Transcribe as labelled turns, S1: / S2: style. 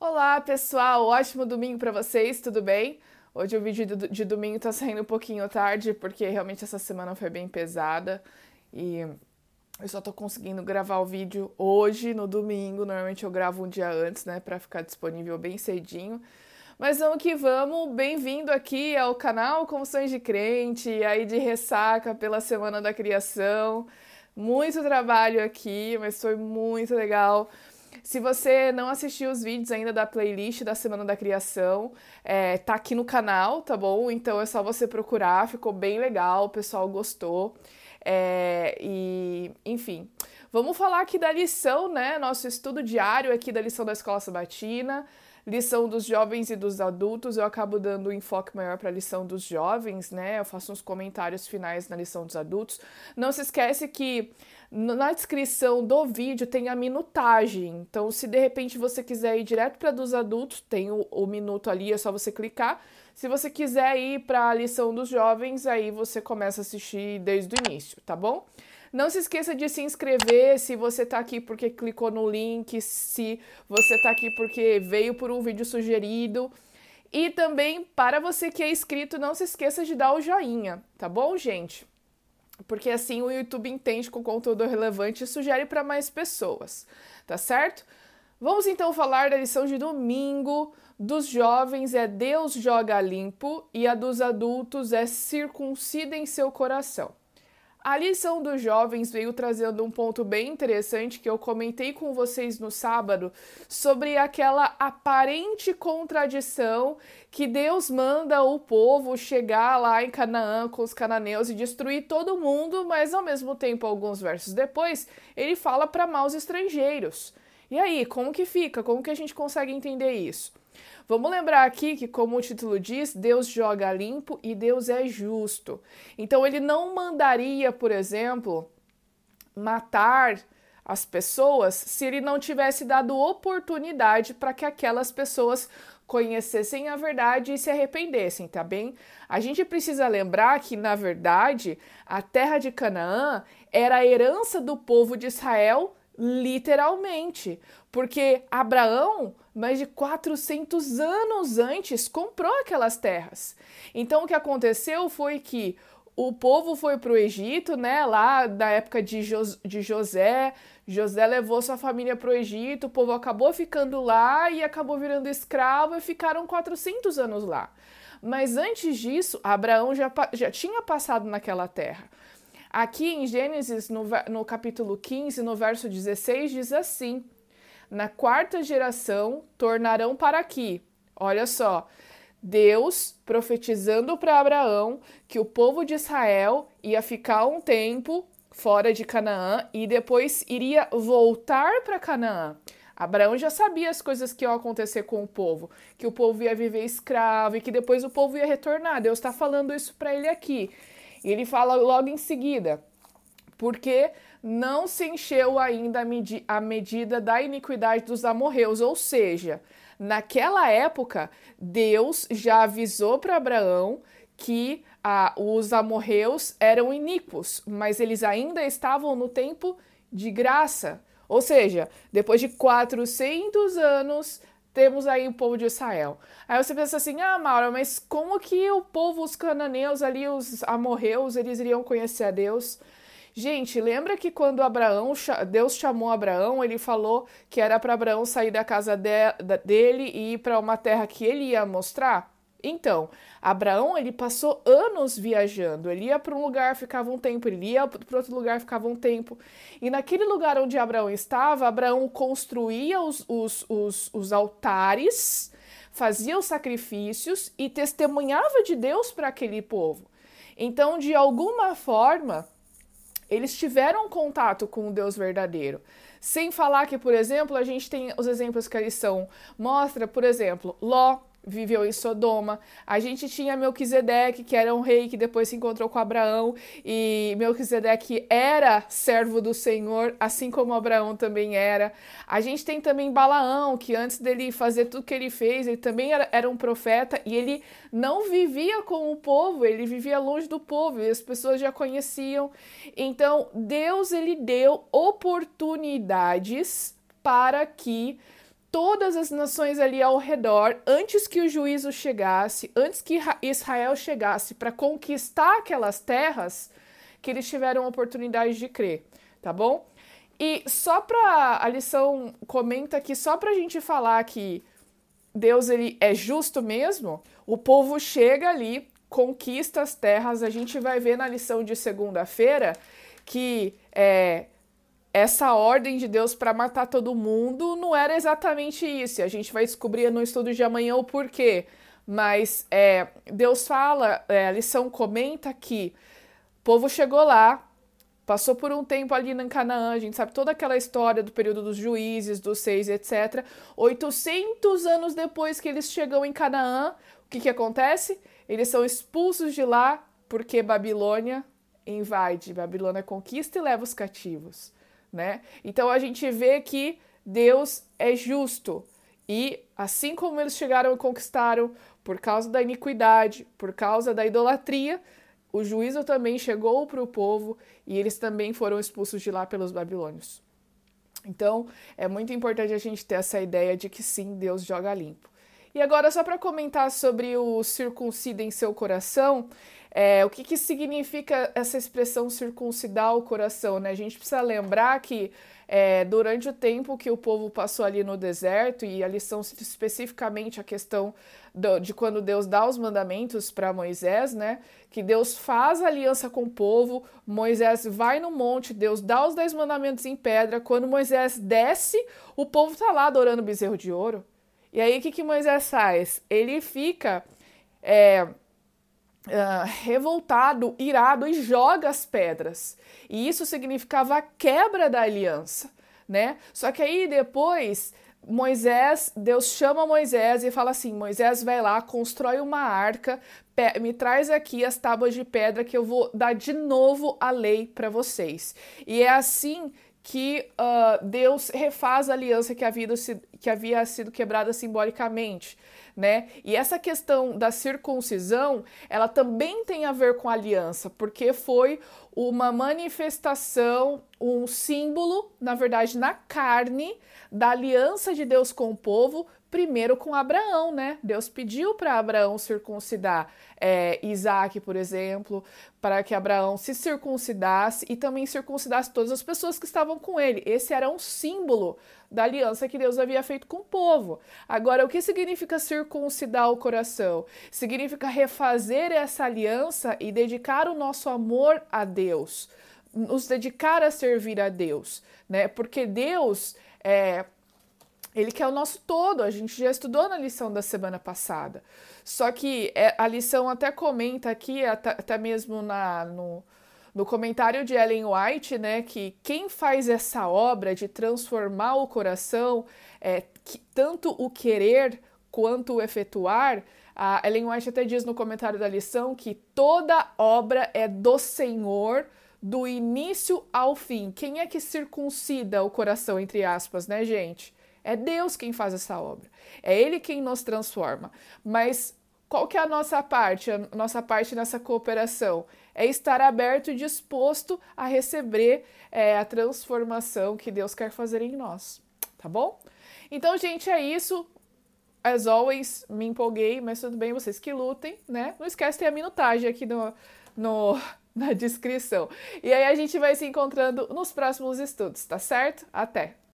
S1: Olá, pessoal! Ótimo domingo para vocês, tudo bem? Hoje o vídeo de domingo tá saindo um pouquinho tarde, porque realmente essa semana foi bem pesada e eu só tô conseguindo gravar o vídeo hoje, no domingo. Normalmente eu gravo um dia antes, né, para ficar disponível bem cedinho. Mas vamos que vamos, bem-vindo aqui ao canal Confissões de Crente, aí de ressaca pela Semana da Criação. Muito trabalho aqui, mas foi muito legal. Se você não assistiu os vídeos ainda da playlist da Semana da Criação, é, tá aqui no canal, tá bom? Então é só você procurar, ficou bem legal, o pessoal gostou. É, e, enfim, vamos falar aqui da lição, né? Nosso estudo diário aqui da lição da Escola Sabatina lição dos jovens e dos adultos, eu acabo dando um enfoque maior para a lição dos jovens, né? Eu faço uns comentários finais na lição dos adultos. Não se esquece que na descrição do vídeo tem a minutagem. Então, se de repente você quiser ir direto para dos adultos, tem o, o minuto ali, é só você clicar. Se você quiser ir para a lição dos jovens, aí você começa a assistir desde o início, tá bom? Não se esqueça de se inscrever se você está aqui porque clicou no link, se você está aqui porque veio por um vídeo sugerido. E também, para você que é inscrito, não se esqueça de dar o joinha, tá bom, gente? Porque assim o YouTube entende que o conteúdo é relevante e sugere para mais pessoas, tá certo? Vamos então falar da lição de domingo. Dos jovens é Deus joga limpo e a dos adultos é circuncida em seu coração. A lição dos jovens veio trazendo um ponto bem interessante que eu comentei com vocês no sábado sobre aquela aparente contradição que Deus manda o povo chegar lá em Canaã com os cananeus e destruir todo mundo, mas ao mesmo tempo, alguns versos depois, ele fala para maus estrangeiros. E aí, como que fica? Como que a gente consegue entender isso? Vamos lembrar aqui que, como o título diz, Deus joga limpo e Deus é justo. Então, ele não mandaria, por exemplo, matar as pessoas se ele não tivesse dado oportunidade para que aquelas pessoas conhecessem a verdade e se arrependessem, tá bem? A gente precisa lembrar que, na verdade, a terra de Canaã era a herança do povo de Israel literalmente, porque Abraão, mais de 400 anos antes, comprou aquelas terras. Então o que aconteceu foi que o povo foi para o Egito, né? Lá da época de, de José. José levou sua família para o Egito, o povo acabou ficando lá e acabou virando escravo e ficaram 400 anos lá. Mas antes disso, Abraão já, já tinha passado naquela terra. Aqui em Gênesis, no, no capítulo 15, no verso 16, diz assim: Na quarta geração tornarão para aqui. Olha só, Deus profetizando para Abraão que o povo de Israel ia ficar um tempo fora de Canaã e depois iria voltar para Canaã. Abraão já sabia as coisas que iam acontecer com o povo, que o povo ia viver escravo e que depois o povo ia retornar. Deus está falando isso para ele aqui. E ele fala logo em seguida: porque não se encheu ainda a, medi a medida da iniquidade dos amorreus, ou seja, naquela época, Deus já avisou para Abraão que ah, os amorreus eram iníquos, mas eles ainda estavam no tempo de graça. Ou seja, depois de 400 anos, temos aí o povo de Israel. Aí você pensa assim, ah, Maura, mas como que o povo, os cananeus ali, os amorreus, eles iriam conhecer a Deus? Gente, lembra que quando Abraão, Deus chamou Abraão, ele falou que era para Abraão sair da casa de, dele e ir para uma terra que ele ia mostrar? Então, Abraão, ele passou anos viajando. Ele ia para um lugar, ficava um tempo, ele ia para outro lugar, ficava um tempo. E naquele lugar onde Abraão estava, Abraão construía os, os, os, os altares, fazia os sacrifícios e testemunhava de Deus para aquele povo. Então, de alguma forma, eles tiveram contato com o Deus verdadeiro. Sem falar que, por exemplo, a gente tem os exemplos que a lição mostra, por exemplo, Ló, viveu em Sodoma. A gente tinha Melquisedeque, que era um rei que depois se encontrou com Abraão, e Melquisedeque era servo do Senhor, assim como Abraão também era. A gente tem também Balaão, que antes dele fazer tudo que ele fez, ele também era, era um profeta, e ele não vivia com o povo, ele vivia longe do povo, e as pessoas já conheciam. Então, Deus ele deu oportunidades para que todas as nações ali ao redor, antes que o juízo chegasse, antes que Israel chegasse para conquistar aquelas terras, que eles tiveram a oportunidade de crer, tá bom? E só para a lição comenta aqui só para a gente falar que Deus ele é justo mesmo, o povo chega ali, conquista as terras. A gente vai ver na lição de segunda-feira que é, essa ordem de Deus para matar todo mundo não era exatamente isso. A gente vai descobrir no estudo de amanhã o porquê. Mas é, Deus fala, é, a lição comenta que o povo chegou lá, passou por um tempo ali em Canaã, a gente sabe toda aquela história do período dos juízes, dos seis, etc. 800 anos depois que eles chegam em Canaã, o que, que acontece? Eles são expulsos de lá porque Babilônia invade, Babilônia conquista e leva os cativos né? Então a gente vê que Deus é justo e assim como eles chegaram e conquistaram por causa da iniquidade, por causa da idolatria, o juízo também chegou para o povo e eles também foram expulsos de lá pelos babilônios. Então, é muito importante a gente ter essa ideia de que sim, Deus joga limpo. E agora, só para comentar sobre o circuncida em seu coração, é, o que, que significa essa expressão circuncidar o coração? Né? A gente precisa lembrar que é, durante o tempo que o povo passou ali no deserto, e a lição especificamente a questão do, de quando Deus dá os mandamentos para Moisés, né? Que Deus faz aliança com o povo, Moisés vai no monte, Deus dá os dez mandamentos em pedra. Quando Moisés desce, o povo está lá adorando bezerro de ouro. E aí o que, que Moisés faz? Ele fica. É, revoltado, irado e joga as pedras. E isso significava a quebra da aliança, né? Só que aí depois Moisés, Deus chama Moisés e fala assim: Moisés vai lá, constrói uma arca, me traz aqui as tábuas de pedra que eu vou dar de novo a lei para vocês. E é assim que uh, Deus refaz a aliança que havia, que havia sido quebrada simbolicamente né? E essa questão da circuncisão, ela também tem a ver com aliança, porque foi uma manifestação, um símbolo, na verdade, na carne da aliança de Deus com o povo, primeiro com Abraão, né? Deus pediu para Abraão circuncidar é, Isaac, por exemplo, para que Abraão se circuncidasse e também circuncidasse todas as pessoas que estavam com ele. Esse era um símbolo da aliança que Deus havia feito com o povo. Agora, o que significa circuncidar o coração? Significa refazer essa aliança e dedicar o nosso amor a Deus, nos dedicar a servir a Deus, né? Porque Deus é ele quer o nosso todo, a gente já estudou na lição da semana passada. Só que é, a lição até comenta aqui, até, mesmo na, no, no comentário de Ellen White, né, que quem faz essa obra de transformar o coração, é, que, tanto o querer quanto o efetuar, a Ellen White até diz no comentário da lição que toda obra é do Senhor do início ao fim. Quem é que circuncida o coração, entre aspas, né, gente? É Deus quem faz essa obra. É Ele quem nos transforma. Mas qual que é a nossa parte? A nossa parte nessa cooperação é estar aberto e disposto a receber é, a transformação que Deus quer fazer em nós. Tá bom? Então, gente, é isso. As always, me empolguei, mas tudo bem, vocês que lutem, né? Não esquece, tem a minutagem aqui no, no, na descrição. E aí a gente vai se encontrando nos próximos estudos, tá certo? Até!